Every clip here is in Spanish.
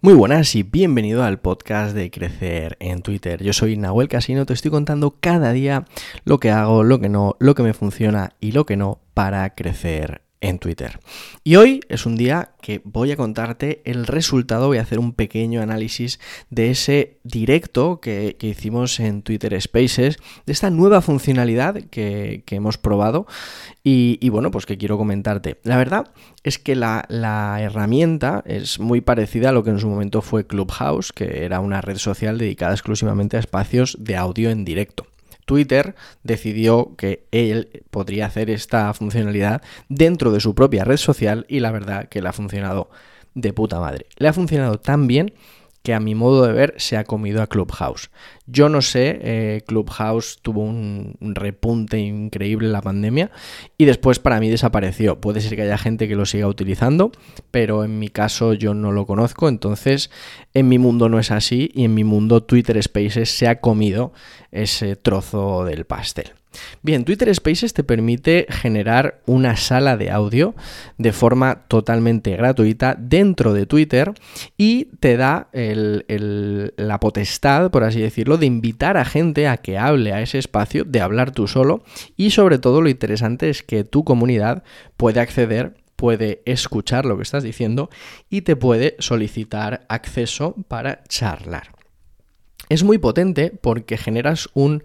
Muy buenas y bienvenido al podcast de Crecer en Twitter. Yo soy Nahuel Casino, te estoy contando cada día lo que hago, lo que no, lo que me funciona y lo que no para crecer en Twitter. Y hoy es un día que voy a contarte el resultado, voy a hacer un pequeño análisis de ese directo que, hicimos en Twitter Spaces, de esta nueva funcionalidad que, hemos probado y, bueno, pues que quiero comentarte. La verdad es que la, la herramienta es muy parecida a lo que en su momento fue Clubhouse, que era una red social dedicada exclusivamente a espacios de audio en directo. Twitter decidió que él podría hacer esta funcionalidad dentro de su propia red social y la verdad que le ha funcionado de puta madre. Le ha funcionado tan bien que a mi modo de ver se ha comido a Clubhouse. Yo no sé, eh, Clubhouse tuvo un, repunte increíble en la pandemia y después para mí desapareció. Puede ser que haya gente que lo siga utilizando, pero en mi caso yo no lo conozco, entonces en mi mundo no es así y en mi mundo Twitter Spaces se ha comido ese trozo del pastel. Bien, Twitter Spaces te permite generar una sala de audio de forma totalmente gratuita dentro de Twitter y te da la potestad, por así decirlo, de invitar a gente a que hable a ese espacio, de hablar tú solo y sobre todo lo interesante es que tu comunidad puede acceder puede escuchar lo que estás diciendo y te puede solicitar acceso para charlar. Es muy potente porque generas un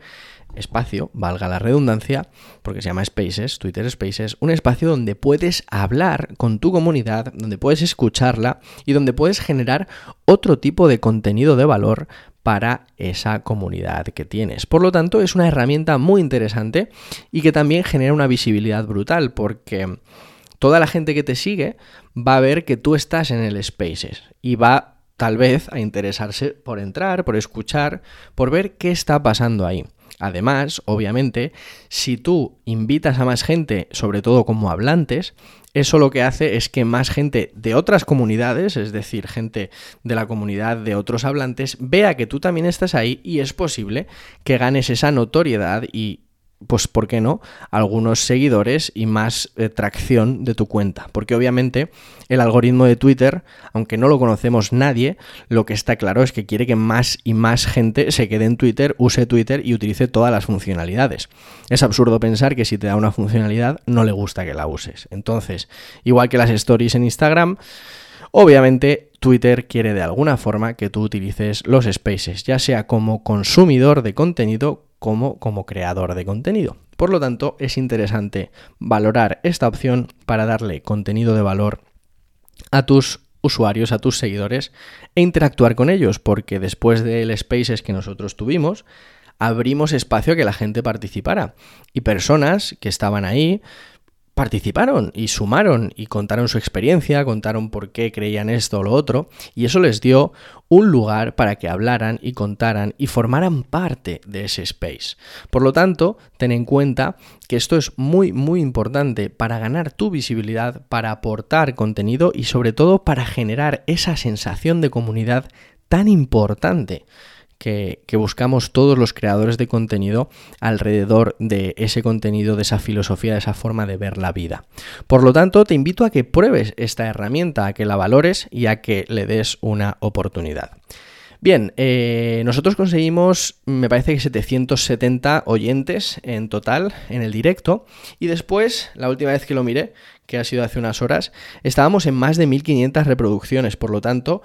espacio, valga la redundancia, porque se llama Spaces, Twitter Spaces, un espacio donde puedes hablar con tu comunidad, donde puedes escucharla y donde puedes generar otro tipo de contenido de valor para esa comunidad que tienes. Por lo tanto, es una herramienta muy interesante y que también genera una visibilidad brutal porque toda la gente que te sigue va a ver que tú estás en el Spaces y va tal vez a interesarse por entrar, por escuchar, por ver qué está pasando ahí. Además, obviamente, si tú invitas a más gente, sobre todo como hablantes, eso lo que hace es que más gente de otras comunidades, es decir, gente de la comunidad de otros hablantes, vea que tú también estás ahí y es posible que ganes esa notoriedad y pues, ¿por qué no?, algunos seguidores y más eh, tracción de tu cuenta. Porque obviamente el algoritmo de Twitter, aunque no lo conocemos nadie, lo que está claro es que quiere que más y más gente se quede en Twitter, use Twitter y utilice todas las funcionalidades. Es absurdo pensar que si te da una funcionalidad no le gusta que la uses. Entonces, igual que las stories en Instagram, Obviamente, Twitter quiere de alguna forma que tú utilices los spaces, ya sea como consumidor de contenido como como creador de contenido. Por lo tanto, es interesante valorar esta opción para darle contenido de valor a tus usuarios, a tus seguidores e interactuar con ellos, porque después del Spaces que nosotros tuvimos, abrimos espacio a que la gente participara y personas que estaban ahí participaron y sumaron y contaron su experiencia, contaron por qué creían esto o lo otro, y eso les dio un lugar para que hablaran y contaran y formaran parte de ese space. Por lo tanto, ten en cuenta que esto es muy muy importante para ganar tu visibilidad, para aportar contenido y sobre todo para generar esa sensación de comunidad tan importante que, buscamos todos los creadores de contenido alrededor de ese contenido, de esa filosofía, de esa forma de ver la vida. Por lo tanto, te invito a que pruebes esta herramienta, a que la valores y a que le des una oportunidad. Bien, eh, nosotros conseguimos, me parece que 770 oyentes en total en el directo. Y después, la última vez que lo miré, que ha sido hace unas horas, estábamos en más de 1500 reproducciones, por lo tanto,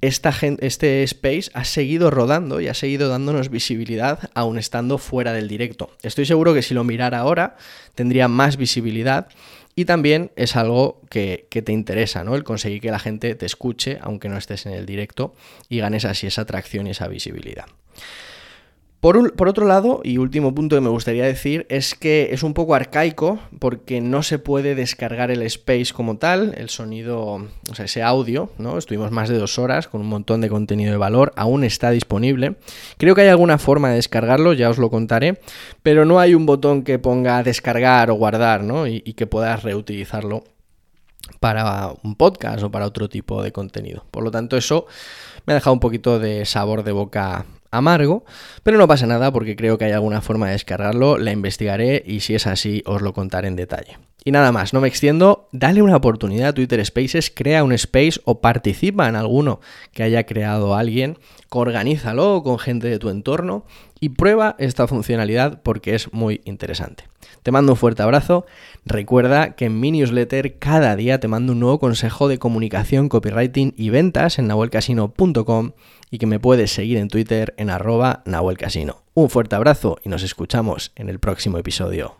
este space ha seguido rodando y ha seguido dándonos visibilidad aún estando fuera del directo. Estoy seguro que si lo mirara ahora tendría más visibilidad y también es algo que, te interesa, ¿no? El conseguir que la gente te escuche, aunque no estés en el directo, y ganes así esa atracción y esa visibilidad. Por, otro lado, y último punto que me gustaría decir, es que es un poco arcaico porque no se puede descargar el space como tal, el sonido, o sea, ese audio, ¿no? Estuvimos más de dos horas con un montón de contenido de valor, aún está disponible. Creo que hay alguna forma de descargarlo, ya os lo contaré, pero no hay un botón que ponga descargar o guardar, ¿no? Y, y que puedas reutilizarlo para un podcast o para otro tipo de contenido. Por lo tanto, eso me ha dejado un poquito de sabor de boca amargo, pero no pasa nada porque creo que hay alguna forma de descargarlo, la investigaré y si es así os lo contaré en detalle. Y nada más, no me extiendo, dale una oportunidad a Twitter Spaces, crea un space o participa en alguno que haya creado alguien, organízalo con gente de tu entorno y prueba esta funcionalidad porque es muy interesante. Te mando un fuerte abrazo, recuerda que en mi newsletter cada día te mando un nuevo consejo de comunicación, copywriting y ventas en nahuelcasino.com y que me puedes seguir en Twitter en arroba nahuelcasino. Un fuerte abrazo y nos escuchamos en el próximo episodio.